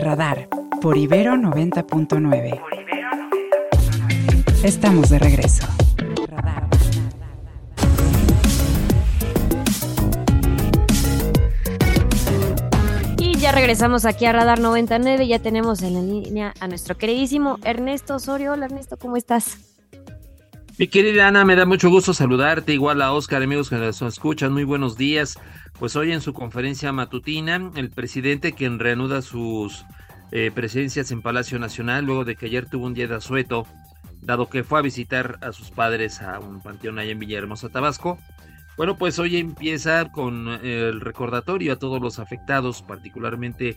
Radar por Ibero 90.9. Estamos de regreso. Y ya regresamos aquí a Radar 99. Ya tenemos en la línea a nuestro queridísimo Ernesto Osorio. Hola Ernesto, ¿cómo estás? Mi querida Ana, me da mucho gusto saludarte, igual a Oscar, amigos que nos escuchan, muy buenos días. Pues hoy en su conferencia matutina, el presidente quien reanuda sus eh, presencias en Palacio Nacional, luego de que ayer tuvo un día de asueto, dado que fue a visitar a sus padres a un panteón allá en Villahermosa, Tabasco. Bueno, pues hoy empieza con el recordatorio a todos los afectados, particularmente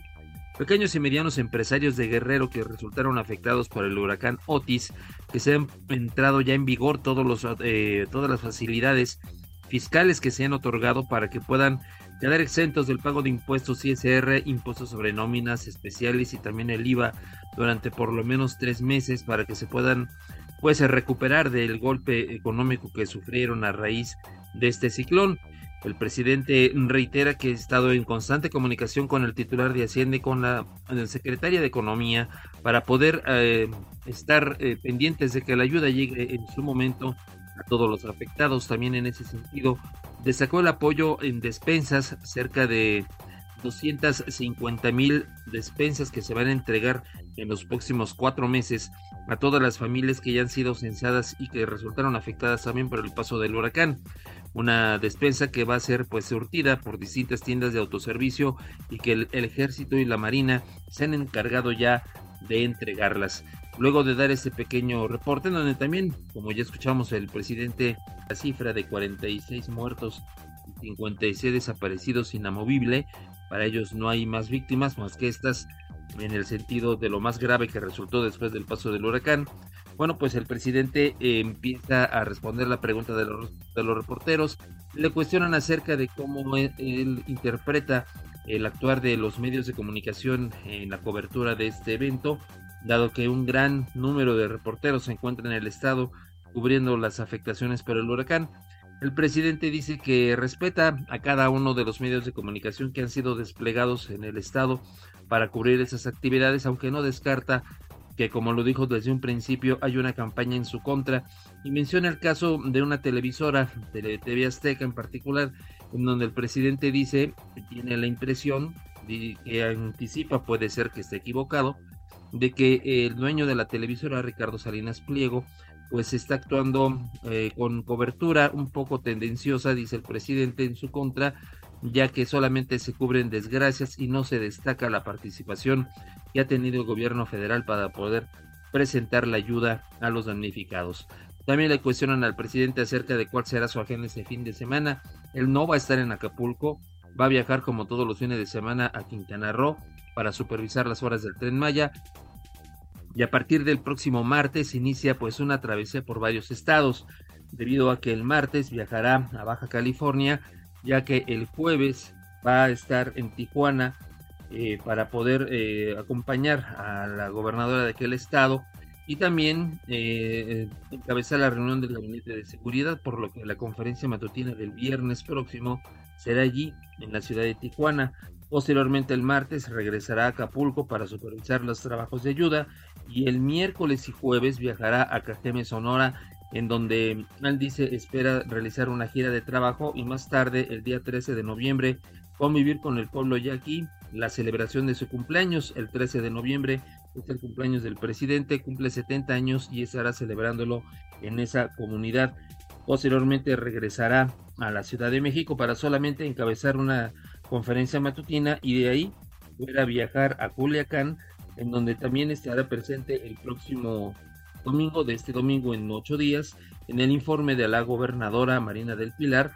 Pequeños y medianos empresarios de Guerrero que resultaron afectados por el huracán Otis, que se han entrado ya en vigor todos los, eh, todas las facilidades fiscales que se han otorgado para que puedan quedar exentos del pago de impuestos ISR, impuestos sobre nóminas especiales y también el IVA durante por lo menos tres meses para que se puedan pues recuperar del golpe económico que sufrieron a raíz de este ciclón. El presidente reitera que ha estado en constante comunicación con el titular de Hacienda y con la, secretaria de Economía para poder eh, estar eh, pendientes de que la ayuda llegue en su momento a todos los afectados. También en ese sentido, destacó el apoyo en despensas, cerca de 250 mil despensas que se van a entregar en los próximos cuatro meses a todas las familias que ya han sido censadas y que resultaron afectadas también por el paso del huracán una despensa que va a ser pues surtida por distintas tiendas de autoservicio y que el, ejército y la marina se han encargado ya de entregarlas. Luego de dar este pequeño reporte, donde también, como ya escuchamos, el presidente, la cifra de 46 muertos y 56 desaparecidos inamovible, para ellos no hay más víctimas más que estas en el sentido de lo más grave que resultó después del paso del huracán. Bueno, pues el presidente eh, empieza a responder la pregunta de los, de los reporteros. Le cuestionan acerca de cómo e, él, interpreta el actuar de los medios de comunicación en la cobertura de este evento, dado que un gran número de reporteros se encuentran en el estado cubriendo las afectaciones por el huracán. El presidente dice que respeta a cada uno de los medios de comunicación que han sido desplegados en el estado para cubrir esas actividades, aunque no descarta que como lo dijo desde un principio hay una campaña en su contra. Y menciona el caso de una televisora, de TV Azteca en particular, en donde el presidente dice tiene la impresión que anticipa, puede ser que esté equivocado, de que el dueño de la televisora, Ricardo Salinas Pliego, pues está actuando eh, con cobertura un poco tendenciosa, dice el presidente en su contra, ya que solamente se cubren desgracias y no se destaca la participación que ha tenido el gobierno federal para poder presentar la ayuda a los damnificados. También le cuestionan al presidente acerca de cuál será su agenda este fin de semana. Él no va a estar en Acapulco, va a viajar como todos los fines de semana a Quintana Roo para supervisar las horas del tren Maya. Y a partir del próximo martes inicia pues una travesía por varios estados, debido a que el martes viajará a Baja California ya que el jueves va a estar en Tijuana eh, para poder eh, acompañar a la gobernadora de aquel estado y también eh, encabezar la reunión del gabinete de seguridad, por lo que la conferencia matutina del viernes próximo será allí, en la ciudad de Tijuana. Posteriormente el martes regresará a Acapulco para supervisar los trabajos de ayuda y el miércoles y jueves viajará a Cajeme, Sonora, en donde él dice espera realizar una gira de trabajo y más tarde, el día 13 de noviembre, convivir con el pueblo yaqui, la celebración de su cumpleaños, el 13 de noviembre, es el cumpleaños del presidente, cumple 70 años y estará celebrándolo en esa comunidad. Posteriormente regresará a la Ciudad de México para solamente encabezar una conferencia matutina y de ahí a viajar a Culiacán, en donde también estará presente el próximo domingo de este domingo en ocho días en el informe de la gobernadora Marina del Pilar,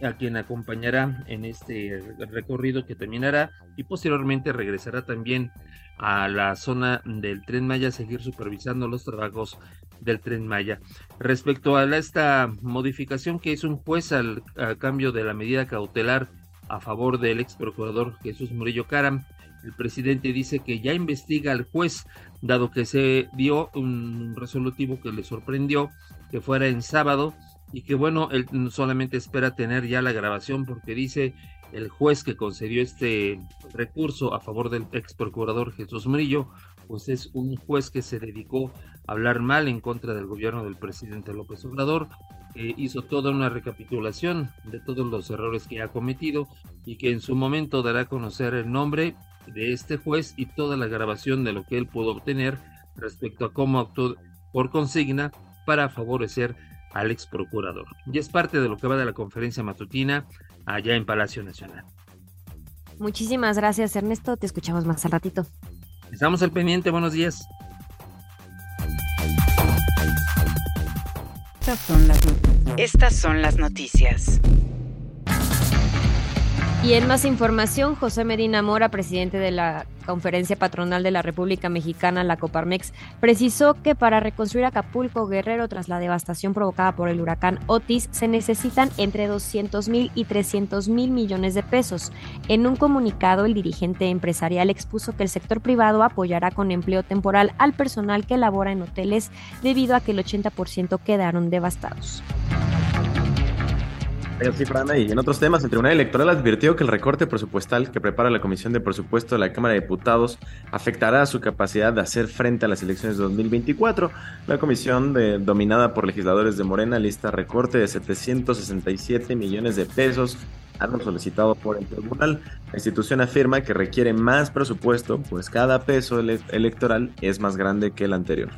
a quien acompañará en este recorrido que terminará y posteriormente regresará también a la zona del tren Maya a seguir supervisando los trabajos del tren Maya. Respecto a esta modificación que hizo un juez al cambio de la medida cautelar a favor del ex procurador Jesús Murillo Caram, el presidente dice que ya investiga al juez, dado que se dio un resolutivo que le sorprendió, que fuera en sábado, y que bueno, él solamente espera tener ya la grabación porque dice el juez que concedió este recurso a favor del ex procurador Jesús Murillo, pues es un juez que se dedicó a hablar mal en contra del gobierno del presidente López Obrador, que hizo toda una recapitulación de todos los errores que ha cometido y que en su momento dará a conocer el nombre de este juez y toda la grabación de lo que él pudo obtener respecto a cómo actuó por consigna para favorecer al ex procurador. Y es parte de lo que va de la conferencia matutina allá en Palacio Nacional. Muchísimas gracias, Ernesto. Te escuchamos más al ratito. Estamos al pendiente. Buenos días. Estas son las, Estas son las noticias. Y en más información, José Medina Mora, presidente de la Conferencia Patronal de la República Mexicana, la Coparmex, precisó que para reconstruir Acapulco Guerrero tras la devastación provocada por el huracán Otis se necesitan entre 200 mil y 300 mil millones de pesos. En un comunicado, el dirigente empresarial expuso que el sector privado apoyará con empleo temporal al personal que labora en hoteles debido a que el 80% quedaron devastados. Y en otros temas, el Tribunal Electoral advirtió que el recorte presupuestal que prepara la Comisión de Presupuesto de la Cámara de Diputados afectará su capacidad de hacer frente a las elecciones de 2024. La comisión, dominada por legisladores de Morena, lista recorte de 767 millones de pesos algo solicitado por el tribunal. La institución afirma que requiere más presupuesto, pues cada peso electoral es más grande que el anterior.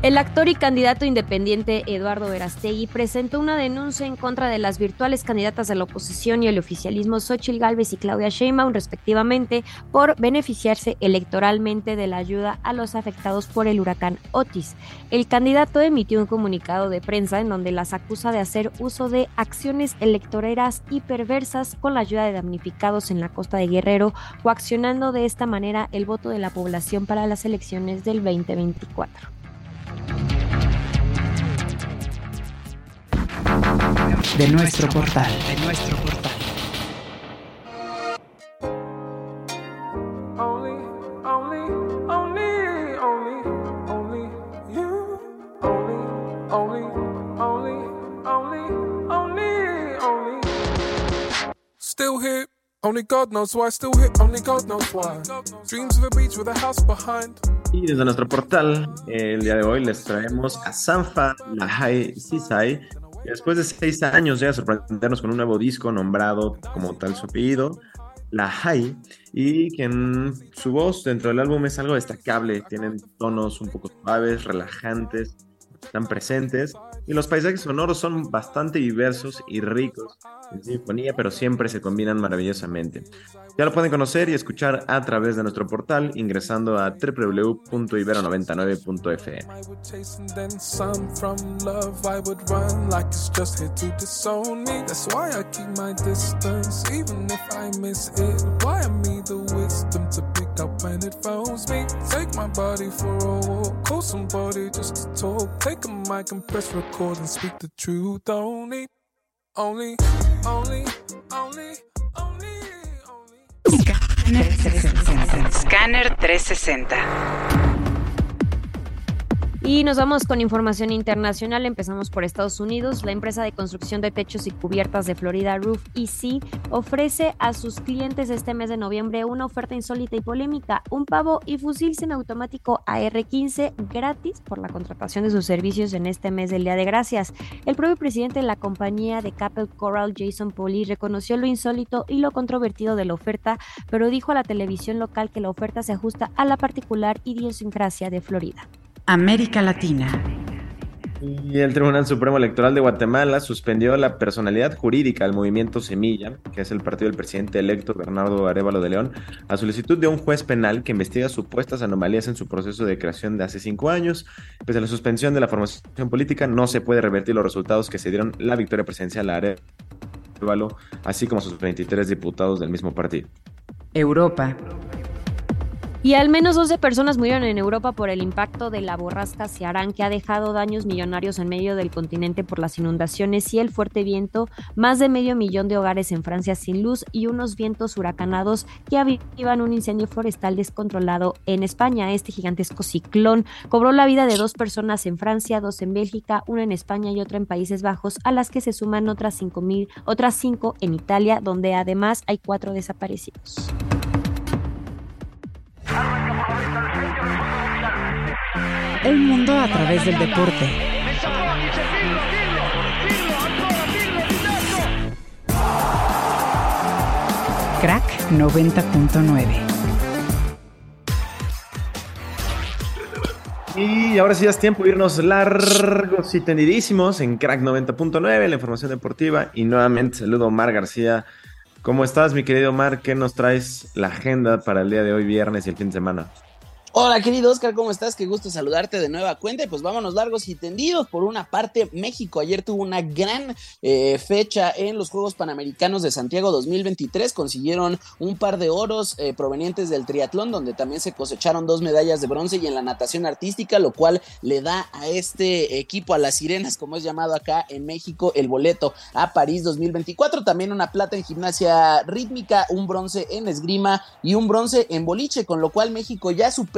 El actor y candidato independiente Eduardo Verastegui presentó una denuncia en contra de las virtuales candidatas de la oposición y el oficialismo Xochitl Gálvez y Claudia Sheinbaum, respectivamente, por beneficiarse electoralmente de la ayuda a los afectados por el huracán Otis. El candidato emitió un comunicado de prensa en donde las acusa de hacer uso de acciones electoreras y perversas con la ayuda de damnificados en la costa de Guerrero, coaccionando de esta manera el voto de la población para las elecciones del 2024. De nuestro portal. De nuestro portal. Still here, only God knows why. Still here, only God knows why. Dreams of a beach with a house behind. Y desde nuestro portal, el día de hoy les traemos a Sanfa Lahai Sisai, después de seis años llega a sorprendernos con un nuevo disco nombrado como tal su apellido, La High, y que en su voz dentro del álbum es algo destacable, tienen tonos un poco suaves, relajantes, están presentes, y los paisajes sonoros son bastante diversos y ricos en sinfonía, pero siempre se combinan maravillosamente. Ya lo pueden conocer y escuchar a través de nuestro portal ingresando a www.ibero99.fm. up and it phones me. Take my body for a walk. Call somebody just to talk. Take a mic and press record and speak the truth. Only, only, only, only, only. only. Scanner 360. Scanner 360. Y nos vamos con información internacional. Empezamos por Estados Unidos. La empresa de construcción de techos y cubiertas de Florida Roof EC ofrece a sus clientes este mes de noviembre una oferta insólita y polémica: un pavo y fusil semiautomático AR-15 gratis por la contratación de sus servicios en este mes del Día de Gracias. El propio presidente de la compañía de Capel Coral, Jason Poli, reconoció lo insólito y lo controvertido de la oferta, pero dijo a la televisión local que la oferta se ajusta a la particular idiosincrasia de Florida. América Latina. Y el Tribunal Supremo Electoral de Guatemala suspendió la personalidad jurídica al movimiento Semilla, que es el partido del presidente electo Bernardo Arevalo de León, a solicitud de un juez penal que investiga supuestas anomalías en su proceso de creación de hace cinco años. Pese a la suspensión de la formación política, no se puede revertir los resultados que se dieron la victoria presidencial a Arevalo, así como sus 23 diputados del mismo partido. Europa. Y al menos 12 personas murieron en Europa por el impacto de la borrasca Ciarán, que ha dejado daños millonarios en medio del continente por las inundaciones y el fuerte viento, más de medio millón de hogares en Francia sin luz y unos vientos huracanados que avivan un incendio forestal descontrolado en España. Este gigantesco ciclón cobró la vida de dos personas en Francia, dos en Bélgica, una en España y otra en Países Bajos, a las que se suman otras cinco, mil, otras cinco en Italia, donde además hay cuatro desaparecidos. El mundo a través del deporte. Crack 90.9. Y ahora sí ya es tiempo de irnos largos y tendidísimos en Crack 90.9, la información deportiva. Y nuevamente saludo a Omar García. ¿Cómo estás, mi querido Omar? ¿Qué nos traes la agenda para el día de hoy, viernes y el fin de semana? Hola querido Oscar, ¿cómo estás? Qué gusto saludarte de nueva cuenta. Pues vámonos largos y tendidos. Por una parte, México ayer tuvo una gran eh, fecha en los Juegos Panamericanos de Santiago 2023. Consiguieron un par de oros eh, provenientes del triatlón, donde también se cosecharon dos medallas de bronce y en la natación artística, lo cual le da a este equipo, a las sirenas, como es llamado acá en México, el boleto a París 2024. También una plata en gimnasia rítmica, un bronce en esgrima y un bronce en boliche, con lo cual México ya supera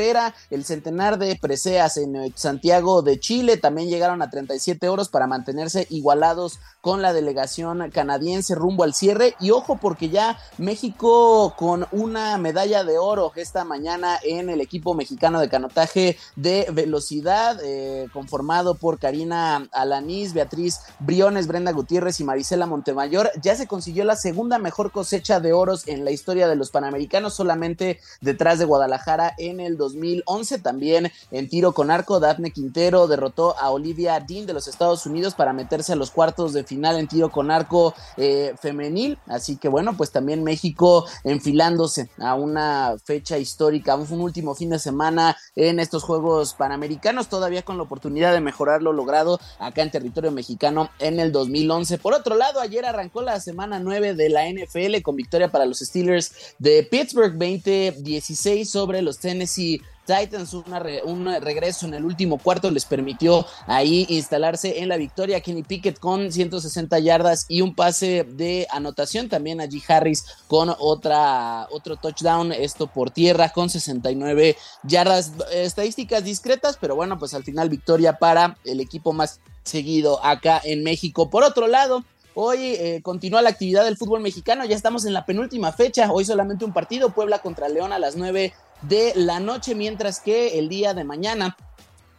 el centenar de preseas en eh, Santiago de Chile. También llegaron a 37 oros para mantenerse igualados con la delegación canadiense rumbo al cierre. Y ojo porque ya México con una medalla de oro esta mañana en el equipo mexicano de canotaje de velocidad, eh, conformado por Karina Alanís, Beatriz Briones, Brenda Gutiérrez y Marisela Montemayor. Ya se consiguió la segunda mejor cosecha de oros en la historia de los Panamericanos, solamente detrás de Guadalajara en el 2011. También en tiro con arco, Daphne Quintero derrotó a Olivia Dean de los Estados Unidos para meterse a los cuartos de final en tiro con arco eh, femenil. Así que bueno, pues también México enfilándose a una fecha histórica, un último fin de semana en estos Juegos Panamericanos, todavía con la oportunidad de mejorar lo logrado acá en territorio mexicano en el 2011. Por otro lado, ayer arrancó la semana 9 de la NFL con victoria para los Steelers de Pittsburgh 2016 sobre los Tennessee Titans, un regreso en el último cuarto les permitió ahí instalarse en la victoria. Kenny Pickett con 160 yardas y un pase de anotación. También allí Harris con otra, otro touchdown, esto por tierra con 69 yardas. Estadísticas discretas, pero bueno, pues al final victoria para el equipo más seguido acá en México. Por otro lado, Hoy eh, continúa la actividad del fútbol mexicano, ya estamos en la penúltima fecha, hoy solamente un partido, Puebla contra León a las 9 de la noche, mientras que el día de mañana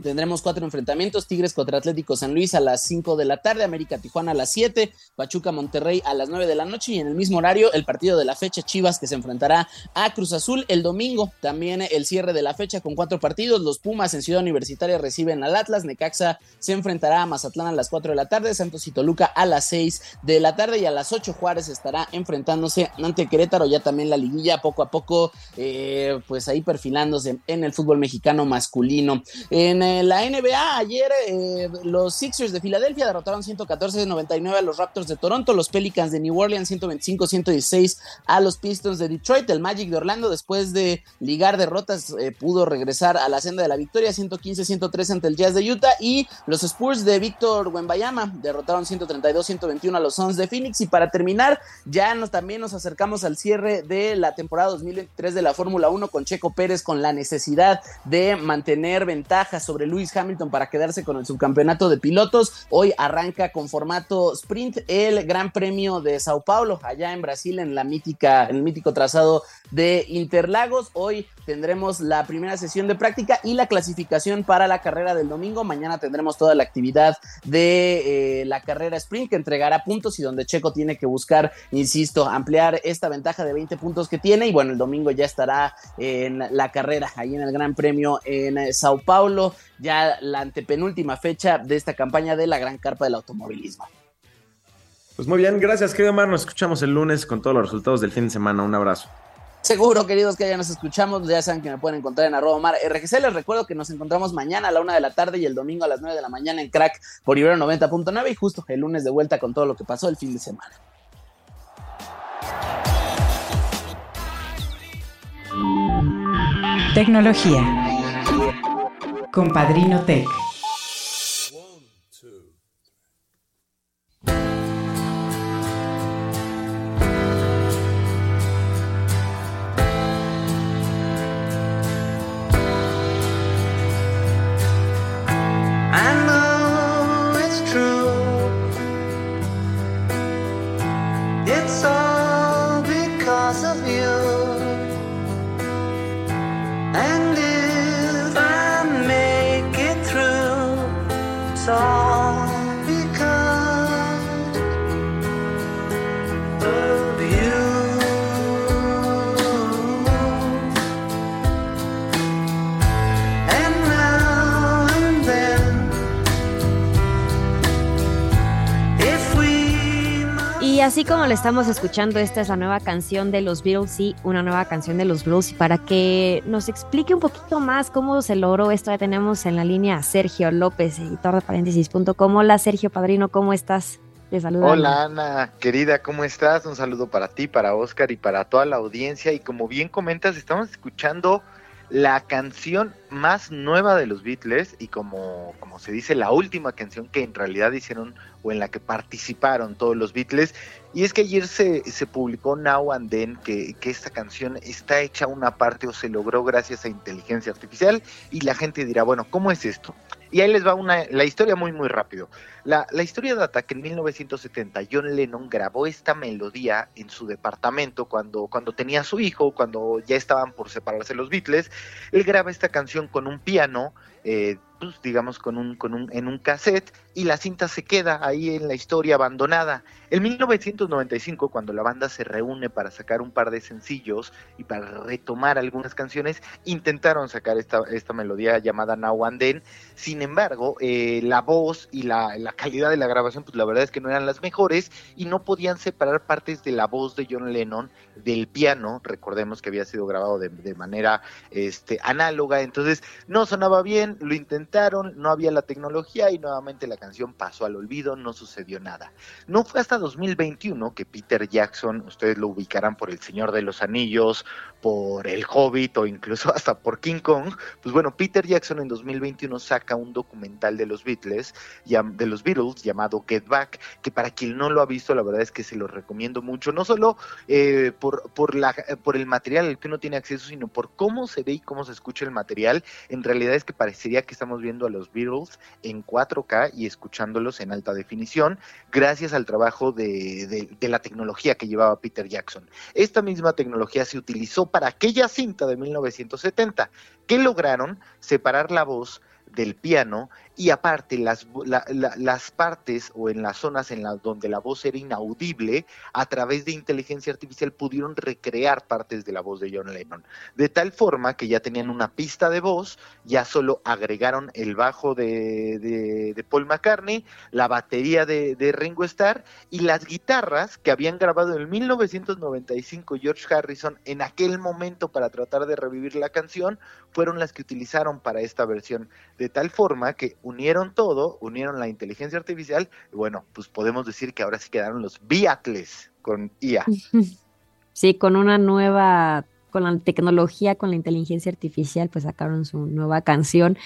Tendremos cuatro enfrentamientos: Tigres contra Atlético San Luis a las 5 de la tarde, América Tijuana a las 7, Pachuca Monterrey a las 9 de la noche y en el mismo horario el partido de la fecha Chivas que se enfrentará a Cruz Azul el domingo. También el cierre de la fecha con cuatro partidos: los Pumas en Ciudad Universitaria reciben al Atlas, Necaxa se enfrentará a Mazatlán a las 4 de la tarde, Santos y Toluca a las 6 de la tarde y a las 8 Juárez estará enfrentándose ante Querétaro. Ya también la liguilla poco a poco, eh, pues ahí perfilándose en el fútbol mexicano masculino. En la NBA, ayer eh, los Sixers de Filadelfia derrotaron 114-99 a los Raptors de Toronto, los Pelicans de New Orleans 125-116 a los Pistons de Detroit, el Magic de Orlando después de ligar derrotas eh, pudo regresar a la senda de la victoria 115-103 ante el Jazz de Utah. Y los Spurs de Víctor Wembayama derrotaron 132-121 a los Suns de Phoenix. Y para terminar ya nos, también nos acercamos al cierre de la temporada 2023 de la Fórmula 1 con Checo Pérez con la necesidad de mantener ventaja sobre Lewis Hamilton para quedarse con el subcampeonato de pilotos. Hoy arranca con formato sprint el Gran Premio de Sao Paulo, allá en Brasil, en la mítica, en el mítico trazado de Interlagos. Hoy tendremos la primera sesión de práctica y la clasificación para la carrera del domingo. Mañana tendremos toda la actividad de eh, la carrera sprint que entregará puntos y donde Checo tiene que buscar, insisto, ampliar esta ventaja de 20 puntos que tiene. Y bueno, el domingo ya estará en la carrera ahí en el Gran Premio en Sao Paulo, ya la antepenúltima fecha de esta campaña de la Gran Carpa del Automovilismo. Pues muy bien, gracias, querido Omar. Nos escuchamos el lunes con todos los resultados del fin de semana. Un abrazo. Seguro, queridos, que ya nos escuchamos. Ya saben que me pueden encontrar en arroba mar RGC. Les recuerdo que nos encontramos mañana a la una de la tarde y el domingo a las 9 de la mañana en Crack por Ibero 90.9 y justo el lunes de vuelta con todo lo que pasó el fin de semana. Tecnología. Compadrino Tech. Así como le estamos escuchando, esta es la nueva canción de los Beatles, sí, una nueva canción de los Beatles. Y para que nos explique un poquito más cómo se logró esto, ya tenemos en la línea a Sergio López, editor de paréntesis.com. Hola Sergio Padrino, ¿cómo estás? Te saludo. Hola Ana, querida, ¿cómo estás? Un saludo para ti, para Oscar y para toda la audiencia. Y como bien comentas, estamos escuchando la canción más nueva de los Beatles y como, como se dice, la última canción que en realidad hicieron o en la que participaron todos los Beatles. Y es que ayer se, se publicó Now and Then que, que, esta canción está hecha una parte o se logró gracias a inteligencia artificial y la gente dirá, bueno, ¿cómo es esto? Y ahí les va una, la historia muy, muy rápido. La, la, historia data que en 1970 John Lennon grabó esta melodía en su departamento cuando, cuando tenía su hijo, cuando ya estaban por separarse los Beatles. Él graba esta canción con un piano, eh, pues, digamos con un, con un, en un cassette, y la cinta se queda ahí en la historia abandonada. En 1995, cuando la banda se reúne para sacar un par de sencillos y para retomar algunas canciones, intentaron sacar esta, esta melodía llamada Now and Then. Sin embargo, eh, la voz y la, la, calidad de la grabación, pues la verdad es que no eran las mejores y no podían separar partes de la voz de John Lennon del piano. Recordemos que había sido grabado de, manera este, análoga, entonces no sonaba bien, lo intentaron, no había la tecnología y nuevamente la canción pasó al olvido, no sucedió nada. No fue hasta 2021 que Peter Jackson, ustedes lo ubicarán por El Señor de los Anillos, por El Hobbit o incluso hasta por King Kong, pues bueno, Peter Jackson en 2021 saca un documental de los Beatles, de los Beatles llamado Get Back, que para quien no lo ha visto, la verdad es que se lo recomiendo mucho, no solo eh, por, por, la, por el material al que uno tiene acceso, sino por cómo se ve y cómo se escucha el material. En realidad es que parecería que estamos viendo a los Beatles en 4K y escuchándolos en alta definición, gracias al trabajo de, la tecnología que llevaba Peter Jackson. Esta misma tecnología se utilizó para aquella cinta de 1970, que lograron separar la voz del piano y aparte las, las partes o en las zonas en las donde la voz era inaudible, a través de inteligencia artificial pudieron recrear partes de la voz de John Lennon. De tal forma que ya tenían una pista de voz, ya solo agregaron el bajo de, de, Paul McCartney, la batería de, de, Ringo Starr y las guitarras que habían grabado en 1995 George Harrison en aquel momento para tratar de revivir la canción, fueron las que utilizaron para esta versión. De tal forma que unieron todo, unieron la inteligencia artificial, y bueno, pues podemos decir que ahora sí quedaron los Beatles con IA. Sí, con una nueva, con la tecnología, con la inteligencia artificial, pues sacaron su nueva canción.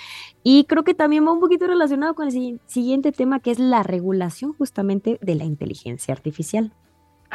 Y creo que también va un poquito relacionado con el siguiente tema, que es la regulación justamente de la inteligencia artificial.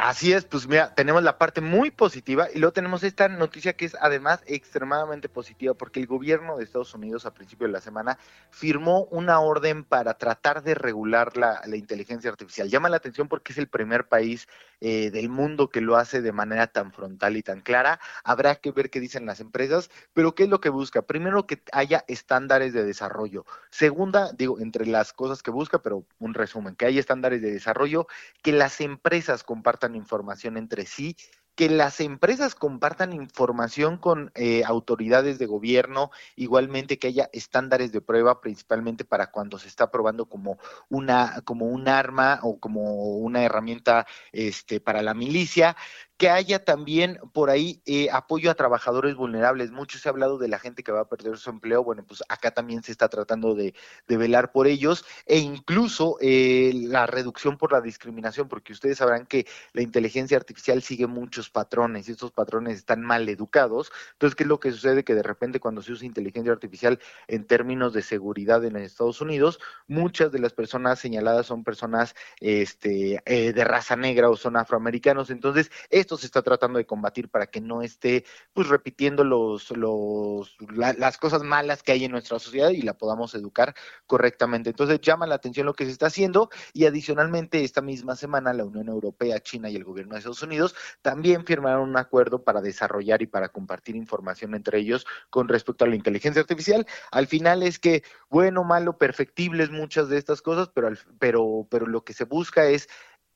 Así es, pues mira, tenemos la parte muy positiva y luego tenemos esta noticia que es además extremadamente positiva porque el gobierno de Estados Unidos a principio de la semana firmó una orden para tratar de regular la, inteligencia artificial. Llama la atención porque es el primer país eh, del mundo que lo hace de manera tan frontal y tan clara. Habrá que ver qué dicen las empresas, pero ¿qué es lo que busca? Primero que haya estándares de desarrollo. Segunda, digo, entre las cosas que busca, pero un resumen, que haya estándares de desarrollo, que las empresas compartan información entre sí, que las empresas compartan información con eh, autoridades de gobierno, igualmente que haya estándares de prueba, principalmente para cuando se está probando como una, como un arma o como una herramienta este, para la milicia, que haya también por ahí eh, apoyo a trabajadores vulnerables. Mucho se ha hablado de la gente que va a perder su empleo. Bueno, pues acá también se está tratando de, velar por ellos e incluso eh, la reducción por la discriminación, porque ustedes sabrán que la inteligencia artificial sigue muchos patrones y estos patrones están mal educados. Entonces, ¿qué es lo que sucede? Que de repente cuando se usa inteligencia artificial en términos de seguridad en Estados Unidos, muchas de las personas señaladas son personas este, eh, de raza negra o son afroamericanos. Entonces, esto se está tratando de combatir para que no esté pues repitiendo los, los, las cosas malas que hay en nuestra sociedad y la podamos educar correctamente. Entonces, llama la atención lo que se está haciendo y adicionalmente esta misma semana la Unión Europea, China y el gobierno de Estados Unidos también firmaron un acuerdo para desarrollar y para compartir información entre ellos con respecto a la inteligencia artificial. Al final es que, bueno, malo, perfectibles muchas de estas cosas, pero, pero, pero lo que se busca es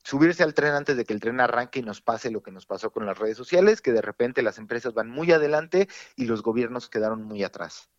subirse al tren antes de que el tren arranque y nos pase lo que nos pasó con las redes sociales, que de repente las empresas van muy adelante y los gobiernos quedaron muy atrás.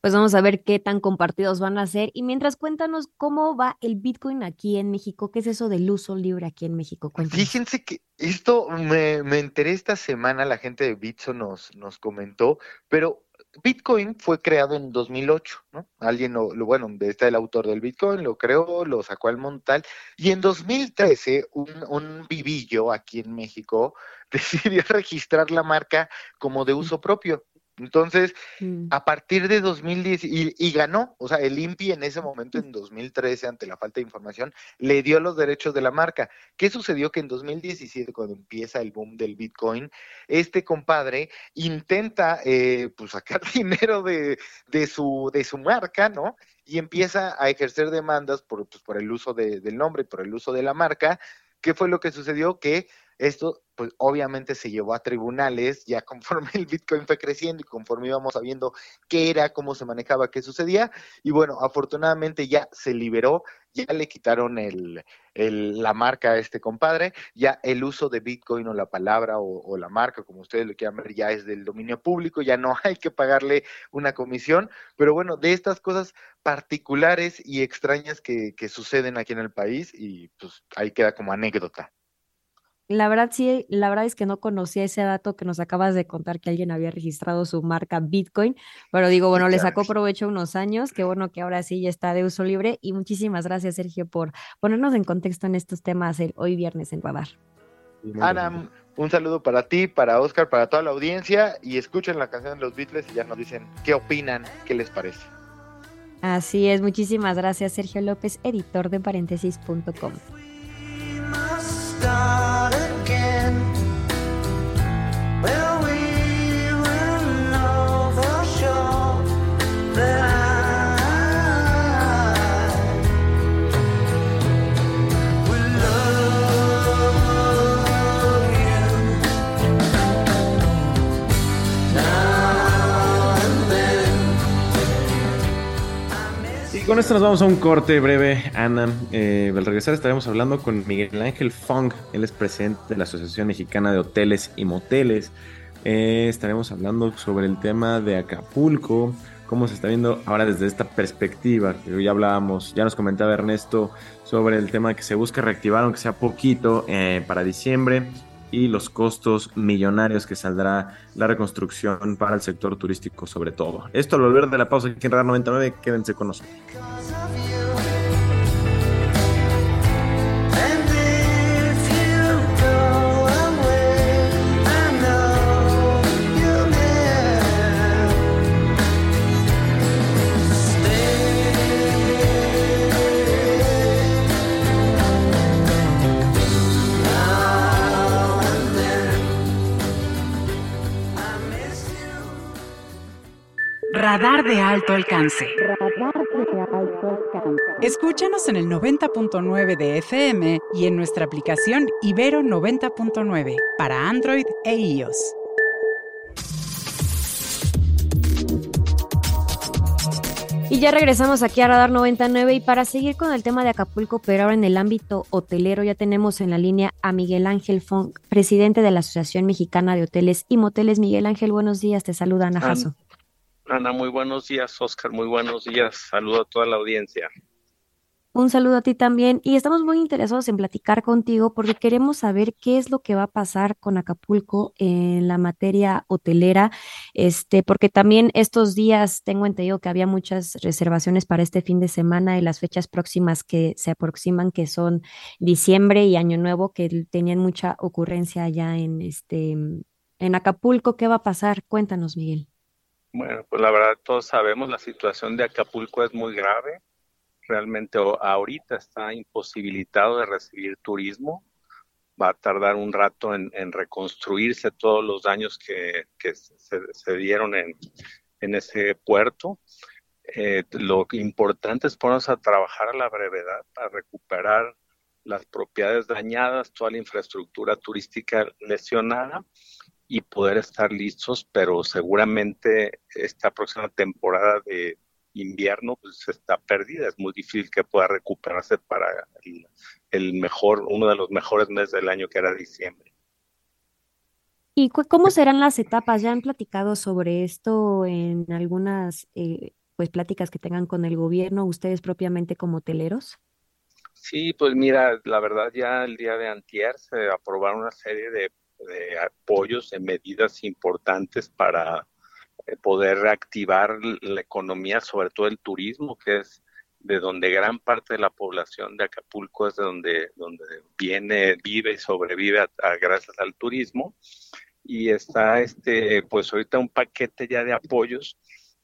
Pues vamos a ver qué tan compartidos van a ser. Y mientras cuéntanos cómo va el Bitcoin aquí en México, ¿qué es eso del uso libre aquí en México? Fíjense que esto me, me, enteré esta semana, la gente de Bitso nos, nos comentó, pero Bitcoin fue creado en 2008, ¿no? Alguien, lo, bueno, está el autor del Bitcoin, lo creó, lo sacó al montal, y en 2013 un, un vivillo aquí en México decidió registrar la marca como de uso propio. Entonces, mm. a partir de 2010, y, ganó, o sea, el INPI en ese momento, en 2013, ante la falta de información, le dio los derechos de la marca. ¿Qué sucedió? Que en 2017, cuando empieza el boom del Bitcoin, este compadre intenta eh, pues sacar dinero de, de, su, de su marca, ¿no? Y empieza a ejercer demandas por, pues, por el uso de, del nombre, por el uso de la marca. ¿Qué fue lo que sucedió? Que esto, pues obviamente se llevó a tribunales ya conforme el Bitcoin fue creciendo y conforme íbamos sabiendo qué era, cómo se manejaba, qué sucedía. Y bueno, afortunadamente ya se liberó, ya le quitaron el, la marca a este compadre, ya el uso de Bitcoin o la palabra o, la marca, como ustedes lo quieran ver, ya es del dominio público, ya no hay que pagarle una comisión. Pero bueno, de estas cosas particulares y extrañas que, que suceden aquí en el país y pues ahí queda como anécdota. La verdad sí, la verdad es que no conocía ese dato que nos acabas de contar que alguien había registrado su marca Bitcoin, pero digo, bueno, le sacó provecho unos años, qué bueno que ahora sí ya está de uso libre y muchísimas gracias Sergio por ponernos en contexto en estos temas el, hoy viernes en Radar. Ana, un saludo para ti, para Oscar, para toda la audiencia y escuchen la canción de los Beatles y ya nos dicen qué opinan, qué les parece. Así es, muchísimas gracias Sergio López, editor de paréntesis.com. started. Con esto nos vamos a un corte breve, Ana. Eh, al regresar estaremos hablando con Miguel Ángel Fong, él es presidente de la Asociación Mexicana de Hoteles y Moteles. Eh, estaremos hablando sobre el tema de Acapulco, cómo se está viendo ahora desde esta perspectiva, ya hablábamos, ya nos comentaba Ernesto sobre el tema que se busca reactivar, aunque sea poquito, eh, para diciembre y los costos millonarios que saldrá la reconstrucción para el sector turístico sobre todo. Esto al volver de la pausa aquí en Radar 99, quédense con nosotros. Radar de alto alcance. Escúchanos en el 90.9 de FM y en nuestra aplicación Ibero 90.9 para Android e iOS. Y ya regresamos aquí a Radar 99 y para seguir con el tema de Acapulco, pero ahora en el ámbito hotelero ya tenemos en la línea a Miguel Ángel Fong, presidente de la Asociación Mexicana de Hoteles y Moteles. Miguel Ángel, buenos días, te saluda Ana Jasso. Ana, muy buenos días. Oscar, muy buenos días. Saludo a toda la audiencia. Un saludo a ti también y estamos muy interesados en platicar contigo porque queremos saber qué es lo que va a pasar con Acapulco en la materia hotelera, este, porque también estos días tengo entendido que había muchas reservaciones para este fin de semana y las fechas próximas que se aproximan, que son diciembre y Año Nuevo, que tenían mucha ocurrencia allá en este, en Acapulco. ¿Qué va a pasar? Cuéntanos, Miguel. Bueno, pues la verdad todos sabemos la situación de Acapulco es muy grave realmente ahorita está imposibilitado de recibir turismo. Va a tardar un rato en, reconstruirse todos los daños que, se, dieron en, ese puerto. Eh, lo importante es ponernos a trabajar a la brevedad para recuperar las propiedades dañadas, toda la infraestructura turística lesionada y poder estar listos, pero seguramente esta próxima temporada de, invierno pues está perdida, es muy difícil que pueda recuperarse para el, mejor, uno de los mejores meses del año que era diciembre. ¿Y cómo serán las etapas? ¿Ya han platicado sobre esto en algunas eh, pues pláticas que tengan con el gobierno, ustedes propiamente como hoteleros? Sí, pues mira, la verdad ya el día de antier se aprobaron una serie de, de apoyos, de medidas importantes para eh, poder reactivar la economía, sobre todo el turismo, que es de donde gran parte de la población de Acapulco es de donde, donde viene, vive y sobrevive gracias al turismo. Y está este, pues ahorita un paquete ya de apoyos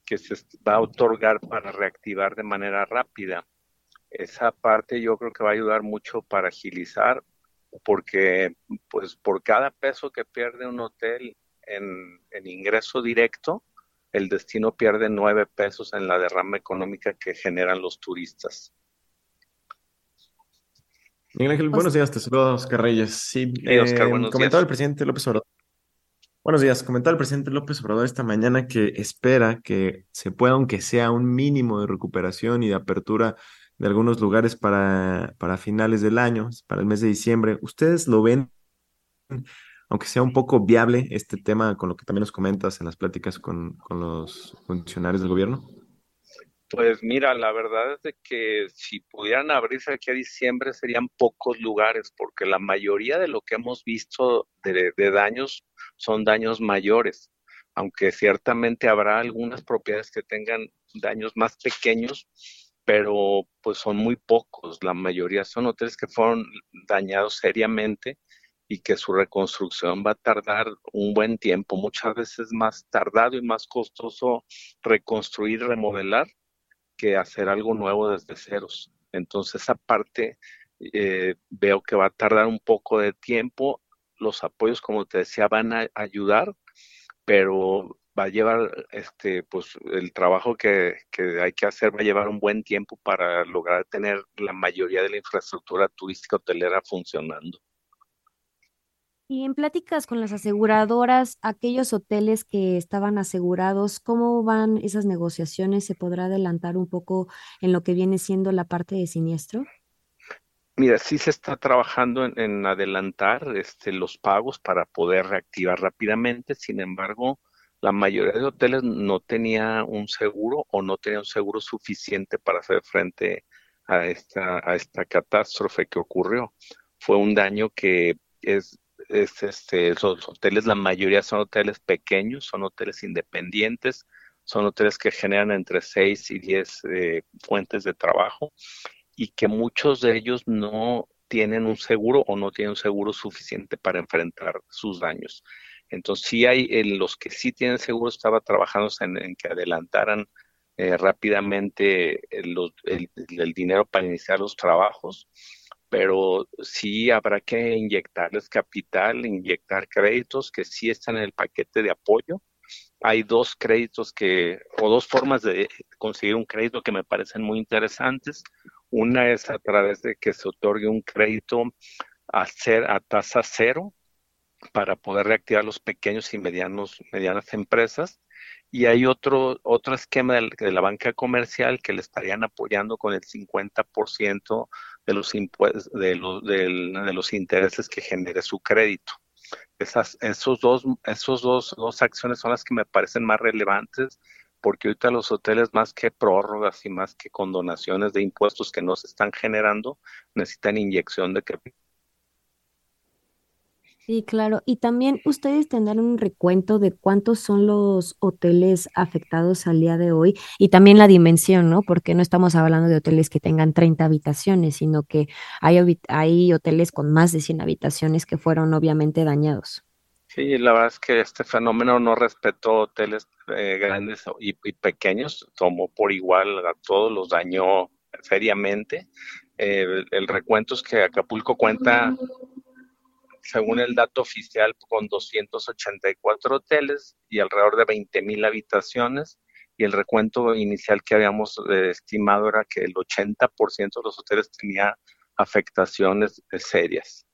que se va a otorgar para reactivar de manera rápida. Esa parte yo creo que va a ayudar mucho para agilizar, porque pues por cada peso que pierde un hotel en, en ingreso directo, el destino pierde nueve pesos en la derrama económica que generan los turistas. Miguel Ángel, buenos días, te saludo Oscar Reyes. Sí, Oscar, eh, comentaba el presidente López Obrador. Buenos días, comentaba el presidente López Obrador esta mañana que espera que se pueda, aunque sea un mínimo de recuperación y de apertura de algunos lugares para, para finales del año, para el mes de diciembre. ¿Ustedes lo ven aunque sea un poco viable este tema con lo que también nos comentas en las pláticas con, los funcionarios del gobierno? Pues mira, la verdad es de que si pudieran abrirse aquí a diciembre serían pocos lugares, porque la mayoría de lo que hemos visto de daños son daños mayores, aunque ciertamente habrá algunas propiedades que tengan daños más pequeños, pero pues son muy pocos. La mayoría son hoteles que fueron dañados seriamente y que su reconstrucción va a tardar un buen tiempo, muchas veces más tardado y más costoso reconstruir, remodelar, que hacer algo nuevo desde ceros. Entonces esa parte eh, veo que va a tardar un poco de tiempo. Los apoyos, como te decía, van a ayudar, pero va a llevar, este, pues el trabajo que, que hay que hacer va a llevar un buen tiempo para lograr tener la mayoría de la infraestructura turística hotelera funcionando. Y en pláticas con las aseguradoras, aquellos hoteles que estaban asegurados, ¿cómo van esas negociaciones? ¿Se podrá adelantar un poco en lo que viene siendo la parte de siniestro? Mira, sí se está trabajando en, adelantar este, los pagos para poder reactivar rápidamente. Sin embargo, la mayoría de hoteles no tenía un seguro o no tenía un seguro suficiente para hacer frente a esta, a esta catástrofe que ocurrió. Fue un daño que es es, este, esos hoteles, la mayoría son hoteles pequeños, son hoteles independientes, son hoteles que generan entre 6 y 10 eh, fuentes de trabajo y que muchos de ellos no tienen un seguro o no tienen un seguro suficiente para enfrentar sus daños. Entonces, sí hay, en los que sí tienen seguro, estaba trabajando en, que adelantaran eh, rápidamente el, el, dinero para iniciar los trabajos pero sí habrá que inyectarles capital, inyectar créditos que sí están en el paquete de apoyo. Hay dos créditos que, o dos formas de conseguir un crédito que me parecen muy interesantes. Una es a través de que se otorgue un crédito a, ser, a tasa cero para poder reactivar los pequeños y medianos, medianas empresas. Y hay otro, otro esquema de, de la banca comercial que le estarían apoyando con el 50% de los, de, los, de, los intereses que genere su crédito. Esas, esos dos, esos dos, dos acciones son las que me parecen más relevantes porque ahorita los hoteles más que prórrogas y más que condonaciones de impuestos que no se están generando, necesitan inyección de capital Sí, claro. Y también ustedes tendrán un recuento de cuántos son los hoteles afectados al día de hoy y también la dimensión, ¿no? Porque no estamos hablando de hoteles que tengan 30 habitaciones, sino que hay, hay hoteles con más de 100 habitaciones que fueron obviamente dañados. Sí, la verdad es que este fenómeno no respetó hoteles eh, grandes y, pequeños, tomó por igual a todos, los dañó seriamente. Eh, el recuento es que Acapulco cuenta según el dato oficial, con 284 hoteles y alrededor de 20 mil habitaciones. Y el recuento inicial que habíamos eh, estimado era que el 80% de los hoteles tenía afectaciones serias.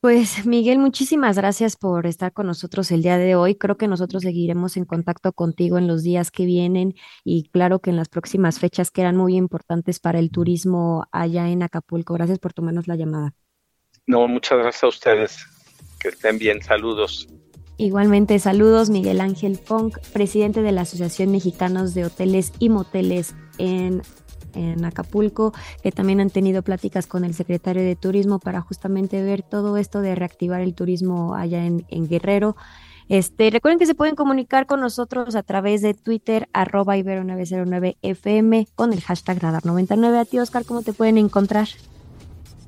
Pues Miguel, muchísimas gracias por estar con nosotros el día de hoy. Creo que nosotros seguiremos en contacto contigo en los días que vienen y claro que en las próximas fechas que eran muy importantes para el turismo allá en Acapulco. Gracias por tomarnos la llamada. No, muchas gracias a ustedes. Que estén bien. Saludos. Igualmente, saludos Miguel Ángel Funk, presidente de la Asociación Mexicanos de Hoteles y Moteles en, Acapulco, que también han tenido pláticas con el secretario de Turismo para justamente ver todo esto de reactivar el turismo allá en, en Guerrero. Este, recuerden que se pueden comunicar con nosotros a través de Twitter, arroba ibero909fm, con el hashtag radar99. A ti, Oscar, ¿cómo te pueden encontrar?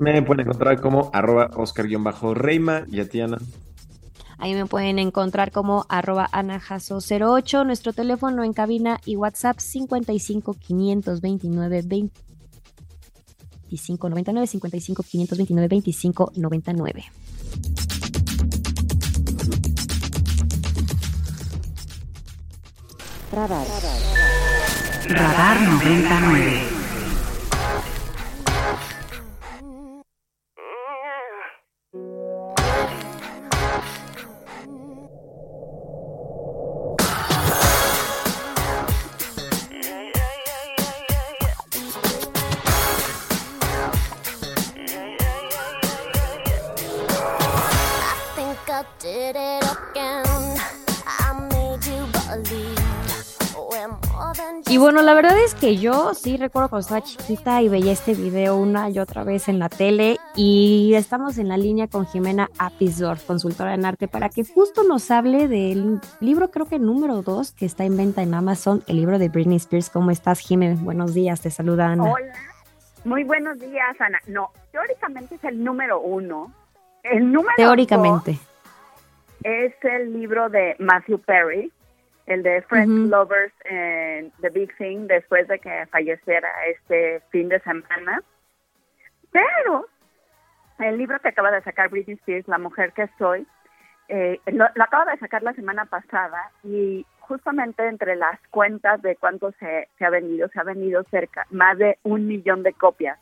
Me pueden encontrar como arroba Oscar-Reima y a ti, Ana. Ahí me pueden encontrar como arroba anajaso08, nuestro teléfono en cabina y WhatsApp 55 529 25 99 55 529 25 99. Radar. Radar 99. Verdad es que yo sí recuerdo cuando estaba chiquita y veía este video una y otra vez en la tele y estamos en la línea con Jimena Apisdorf, consultora en arte, para que justo nos hable del libro, creo que número dos, que está en venta en Amazon, el libro de Britney Spears. ¿Cómo estás, Jimena? Buenos días, te saluda Ana. Hola, muy buenos días, Ana. No, teóricamente es el número uno. El número Teóricamente. es el libro de Matthew Perry, el de Friends Lovers en The Big Thing después de que falleciera este fin de semana. Pero el libro que acaba de sacar Britney Spears, La mujer que soy, eh, lo, acaba de sacar la semana pasada y justamente entre las cuentas de cuánto se, se ha vendido, se ha vendido cerca, más de un millón de copias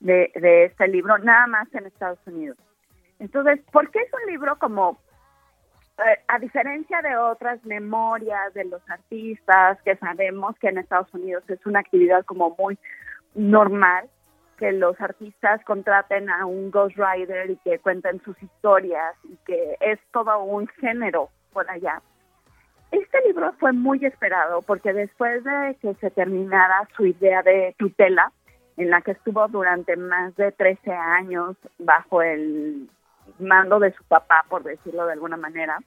de, de este libro, nada más en Estados Unidos. Entonces, ¿por qué es un libro como eh, a diferencia de otras memorias de los artistas, que sabemos que en Estados Unidos es una actividad como muy normal, que los artistas contraten a un ghostwriter y que cuenten sus historias y que es todo un género por allá. Este libro fue muy esperado porque después de que se terminara su idea de tutela, en la que estuvo durante más de 13 años bajo el mando de su papá, por decirlo de alguna manera.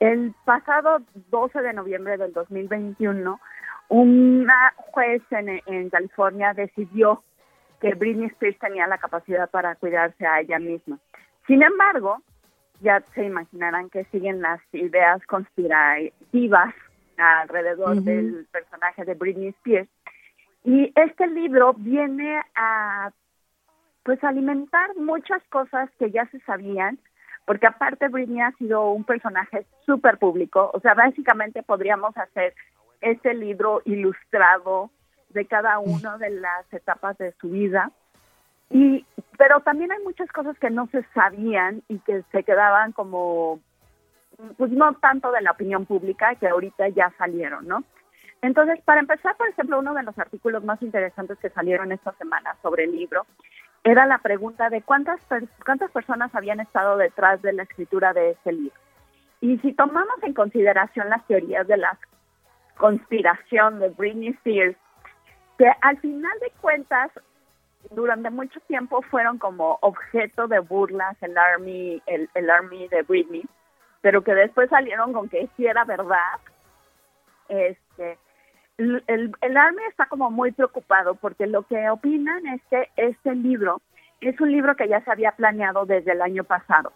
El pasado 12 de noviembre del 2021, una juez en, California decidió que Britney Spears tenía la capacidad para cuidarse a ella misma. Sin embargo, ya se imaginarán que siguen las ideas conspirativas alrededor del personaje de Britney Spears. Y este libro viene a pues alimentar muchas cosas que ya se sabían, porque aparte Britney ha sido un personaje súper público, o sea, básicamente podríamos hacer este libro ilustrado de cada una de las etapas de su vida. Y, pero también hay muchas cosas que no se sabían y que se quedaban como, pues no tanto de la opinión pública, que ahorita ya salieron, ¿no? Entonces, para empezar, por ejemplo, uno de los artículos más interesantes que salieron esta semana sobre el libro era la pregunta de cuántas, cuántas personas habían estado detrás de la escritura de ese libro. Y si tomamos en consideración las teorías de la conspiración de Britney Spears, que al final de cuentas durante mucho tiempo fueron como objeto de burlas el army el, el army de Britney pero que después salieron con que sí era verdad este el, el, army está como muy preocupado porque lo que opinan es que este libro es un libro que ya se había planeado desde el año pasado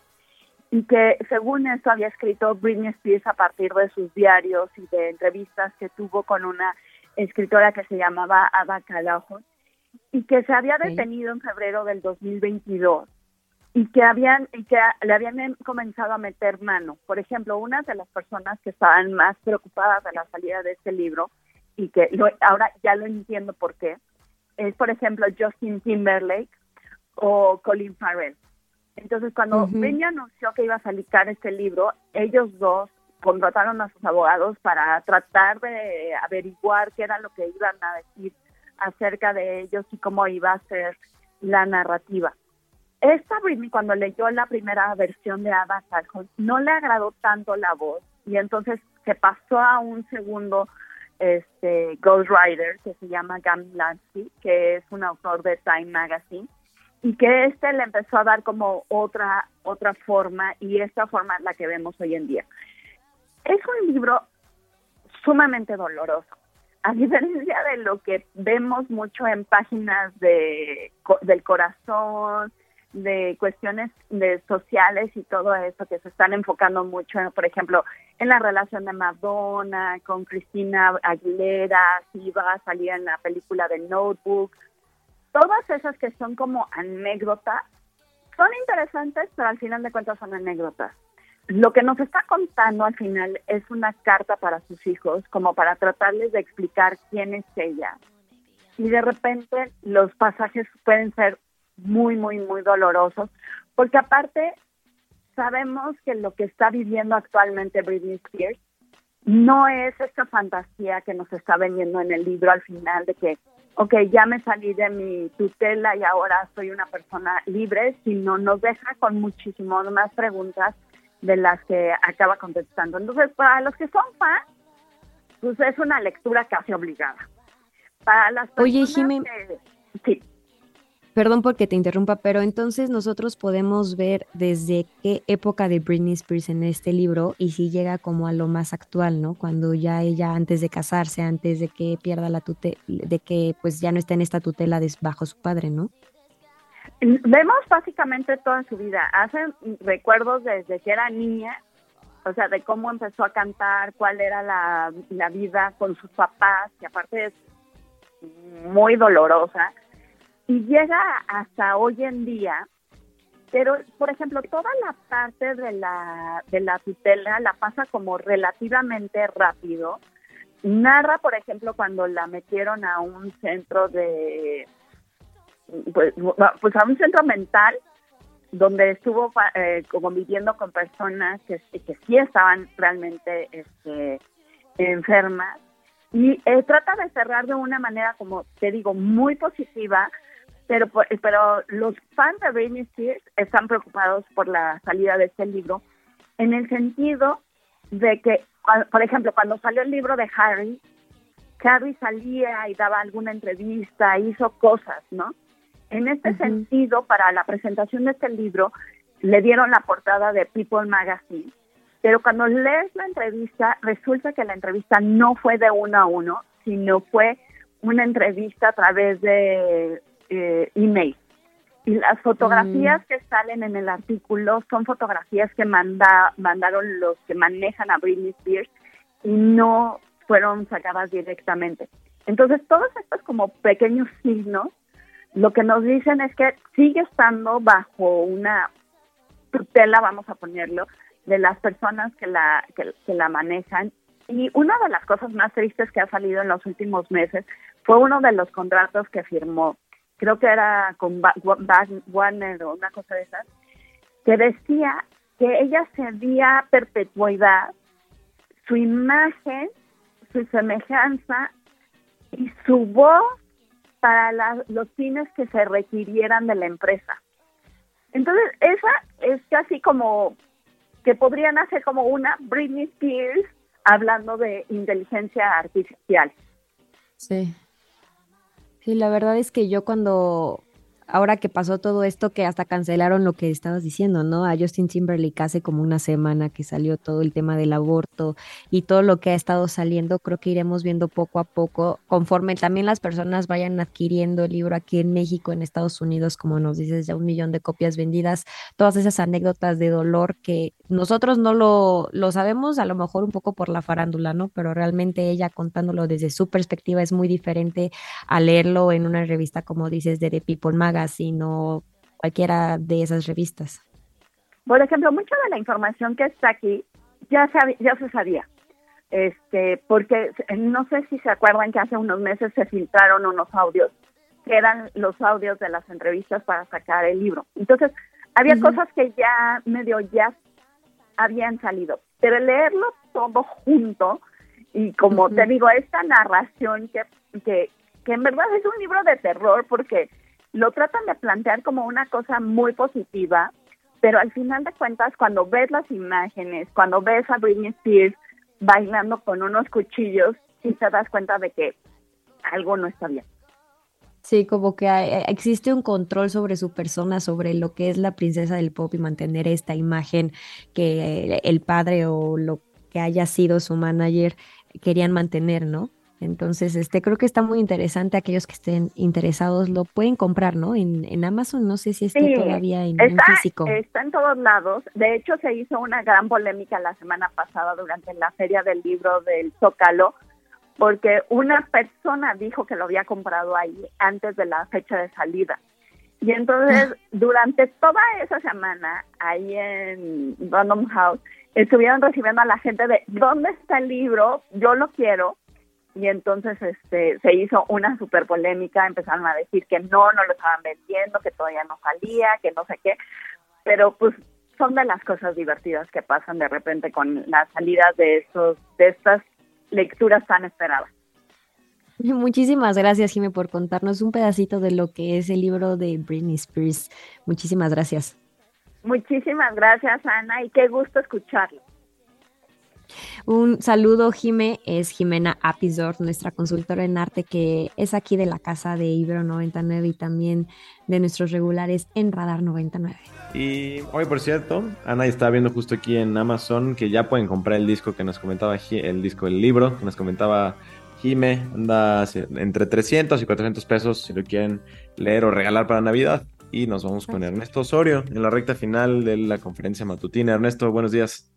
y que según esto había escrito Britney Spears a partir de sus diarios y de entrevistas que tuvo con una escritora que se llamaba Ada Calajo y que se había detenido en febrero del 2022 y que habían y que le habían em, comenzado a meter mano. Por ejemplo, una de las personas que estaban más preocupadas de la salida de este libro y que ahora ya lo entiendo por qué, es por ejemplo Justin Timberlake o Colin Farrell. Entonces, cuando uh anunció que iba a salir este libro, ellos dos contrataron a sus abogados para tratar de averiguar qué era lo que iban a decir acerca de ellos y cómo iba a ser la narrativa. Esta Britney cuando leyó la primera versión de Ada Calhoun no le agradó tanto la voz y entonces se pasó a un segundo este ghostwriter que se llama Gam Lansky, que es un autor de Time Magazine y que este le empezó a dar como otra otra forma y esta forma es la que vemos hoy en día. Es un libro sumamente doloroso a diferencia de lo que vemos mucho en páginas de, del corazón, de cuestiones de sociales y todo eso que se están enfocando mucho, por ejemplo, en la relación de Madonna con Cristina Aguilera, si va a salir en la película de Notebook, todas esas que son como anécdotas, son interesantes, pero al final de cuentas son anécdotas lo que nos está contando al final es una carta para sus hijos, como para tratarles de explicar quién es ella. Y de repente los pasajes pueden ser muy, muy, muy dolorosos, porque aparte sabemos que lo que está viviendo actualmente Britney Spears no es esta fantasía que nos está vendiendo en el libro al final de que, ok, ya me salí de mi tutela y ahora soy una persona libre, sino nos deja con muchísimas más preguntas de las que acaba contestando. Entonces, para los que son fans, pues es una lectura casi obligada. Para las Oye, sí. Perdón porque te interrumpa, pero entonces nosotros podemos ver desde qué época de Britney Spears en este libro y si llega como a lo más actual, ¿no? Cuando ya ella antes de casarse, antes de que pierda la tutela, de que pues ya no está en esta tutela bajo su padre, ¿no? Vemos básicamente toda su vida. Hacen recuerdos desde que era niña, o sea, de cómo empezó a cantar, cuál era la, la vida con sus papás, que aparte es muy dolorosa, y llega hasta hoy en día. Pero, por ejemplo, toda la parte de la, de la tutela la pasa como relativamente rápido. Narra, por ejemplo, cuando la metieron a un centro de pues, pues a un centro mental donde estuvo eh, conviviendo con personas que, que sí estaban realmente este, enfermas y eh, trata de cerrar de una manera como te digo muy positiva pero pero los fans de Britney Spears están preocupados por la salida de este libro en el sentido de que por ejemplo cuando salió el libro de Harry Harry salía y daba alguna entrevista hizo cosas no en este sentido, para la presentación de este libro, le dieron la portada de People Magazine, pero cuando lees la entrevista, resulta que la entrevista no fue de uno a uno, sino fue una entrevista a través de eh, email. Y las fotografías mm. que salen en el artículo son fotografías que manda, mandaron los que manejan a Britney Spears y no fueron sacadas directamente. Entonces, todos estos como pequeños signos lo que nos dicen es que sigue estando bajo una tutela, vamos a ponerlo, de las personas que la, que, la manejan. Y una de las cosas más tristes que ha salido en los últimos meses fue uno de los contratos que firmó, creo que era con Warner o una cosa de esas, que decía que ella cedía perpetuidad, su imagen, su semejanza y su voz para los fines que se requirieran de la empresa. Entonces, esa es casi como que podrían hacer como una Britney Spears hablando de inteligencia artificial. Sí. Sí, la verdad es que yo cuando ahora que pasó todo esto, que hasta cancelaron lo que estabas diciendo, ¿no? A Justin Timberlake hace como una semana que salió todo el tema del aborto y todo lo que ha estado saliendo, creo que iremos viendo poco a poco, conforme también las personas vayan adquiriendo el libro aquí en México, en Estados Unidos, como nos dices, ya un millón de copias vendidas, todas esas anécdotas de dolor que nosotros no lo, lo sabemos, a lo mejor un poco por la farándula, ¿no? Pero realmente ella contándolo desde su perspectiva es muy diferente a leerlo en una revista, como dices, de The People Sino cualquiera de esas revistas. Por ejemplo, mucha de la información que está aquí ya, ya se sabía. Este, porque no sé si se acuerdan que hace unos meses se filtraron unos audios que eran los audios de las entrevistas para sacar el libro. Entonces, había cosas que ya medio ya habían salido, pero leerlo todo junto y como te digo, esta narración que, que, que en verdad es un libro de terror porque lo tratan de plantear como una cosa muy positiva, pero al final de cuentas, cuando ves las imágenes, cuando ves a Britney Spears bailando con unos cuchillos, sí te das cuenta de que algo no está bien. Sí, como que existe un control sobre su persona, sobre lo que es la princesa del pop y mantener esta imagen que el padre o lo que haya sido su manager querían mantener, ¿no? Entonces, este, creo que está muy interesante. Aquellos que estén interesados lo pueden comprar, ¿no? En, Amazon, no sé si está todavía en, físico. Está en todos lados. De hecho, se hizo una gran polémica la semana pasada durante la Feria del Libro del Zócalo, porque una persona dijo que lo había comprado ahí antes de la fecha de salida. Y entonces, ah. durante toda esa semana, ahí en Random House, estuvieron recibiendo a la gente de, ¿dónde está el libro? Yo lo quiero y entonces este se hizo una super polémica, empezaron a decir que no, no lo estaban vendiendo, que todavía no salía, que no sé qué, pero pues son de las cosas divertidas que pasan de repente con las salidas de estos de estas lecturas tan esperadas. Muchísimas gracias, Jimé, por contarnos un pedacito de lo que es el libro de Britney Spears. Muchísimas gracias. Muchísimas gracias, Ana, y qué gusto escucharlo. Un saludo, Jime, es Jimena Apizor, nuestra consultora en arte que es aquí de la casa de Ibero 99 y también de nuestros regulares en Radar 99. Y hoy, por cierto, Ana está viendo justo aquí en Amazon que ya pueden comprar el disco que nos comentaba, el disco, el libro que nos comentaba Jime, anda entre 300 y 400 pesos si lo quieren leer o regalar para Navidad. Y nos vamos con Ernesto Osorio en la recta final de la conferencia matutina. Ernesto, buenos días.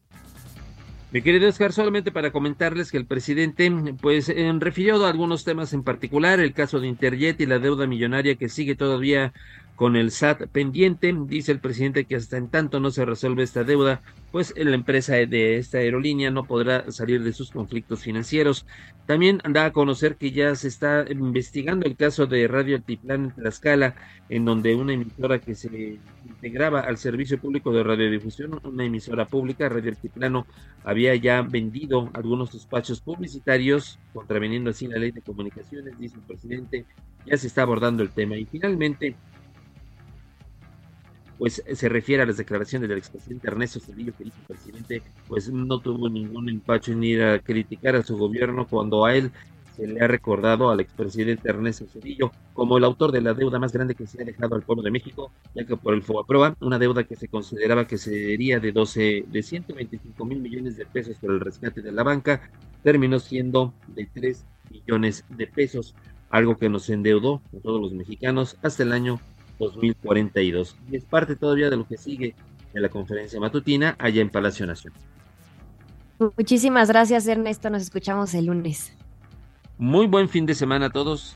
Mi querido Oscar, solamente para comentarles que el presidente pues refirió a algunos temas en particular, el caso de Interjet y la deuda millonaria que sigue todavía con el SAT pendiente. Dice el presidente que hasta en tanto no se resuelve esta deuda, pues la empresa de esta aerolínea no podrá salir de sus conflictos financieros. También da a conocer que ya se está investigando el caso de Radio Altiplán en Tlaxcala, en donde una emisora que se integraba al servicio público de radiodifusión, una emisora pública, Radio Altiplano, había ya vendido algunos despachos publicitarios, contraveniendo así la ley de comunicaciones, dice el presidente. Ya se está abordando el tema. Y finalmente, pues se refiere a las declaraciones del expresidente Ernesto Cedillo, que dice el presidente, pues no tuvo ningún empacho en ir a criticar a su gobierno cuando a él se le ha recordado al expresidente Ernesto Cedillo como el autor de la deuda más grande que se ha dejado al pueblo de México, ya que por el FOBAPROA, una deuda que se consideraba que sería de 12, de 125 mil millones de pesos por el rescate de la banca, terminó siendo de 3 millones de pesos, algo que nos endeudó a todos los mexicanos hasta el año 2042. Y es parte todavía de lo que sigue en la conferencia matutina allá en Palacio Nacional. Muchísimas gracias Ernesto, nos escuchamos el lunes. Muy buen fin de semana a todos.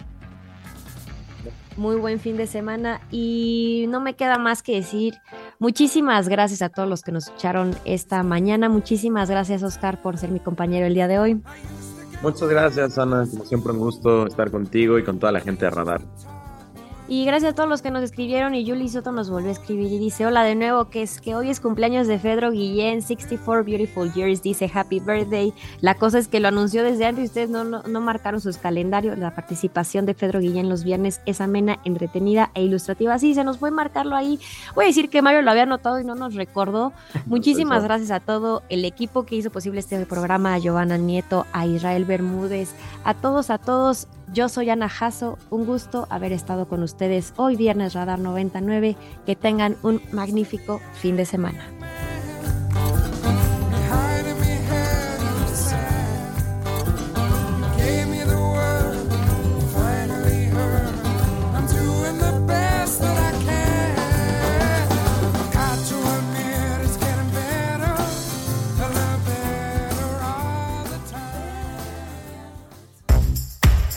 Muy buen fin de semana y no me queda más que decir muchísimas gracias a todos los que nos escucharon esta mañana. Muchísimas gracias Oscar por ser mi compañero el día de hoy. Muchas gracias Ana, como siempre un gusto estar contigo y con toda la gente de Radar. Y gracias a todos los que nos escribieron y Julie Soto nos volvió a escribir y dice, hola de nuevo, que es que hoy es cumpleaños de Fedro Guillén, 64 Beautiful Years, dice Happy Birthday. La cosa es que lo anunció desde antes y ustedes no, no, marcaron sus calendarios. La participación de Fedro Guillén los viernes es amena, entretenida e ilustrativa. Sí, se nos fue marcarlo ahí. Voy a decir que Mario lo había notado y no nos recordó. Muchísimas gracias a todo el equipo que hizo posible este programa, a Giovanna Nieto, a Israel Bermúdez, a todos, a todos. Yo soy Ana Jasso, un gusto haber estado con ustedes hoy viernes Radar 99. Que tengan un magnífico fin de semana.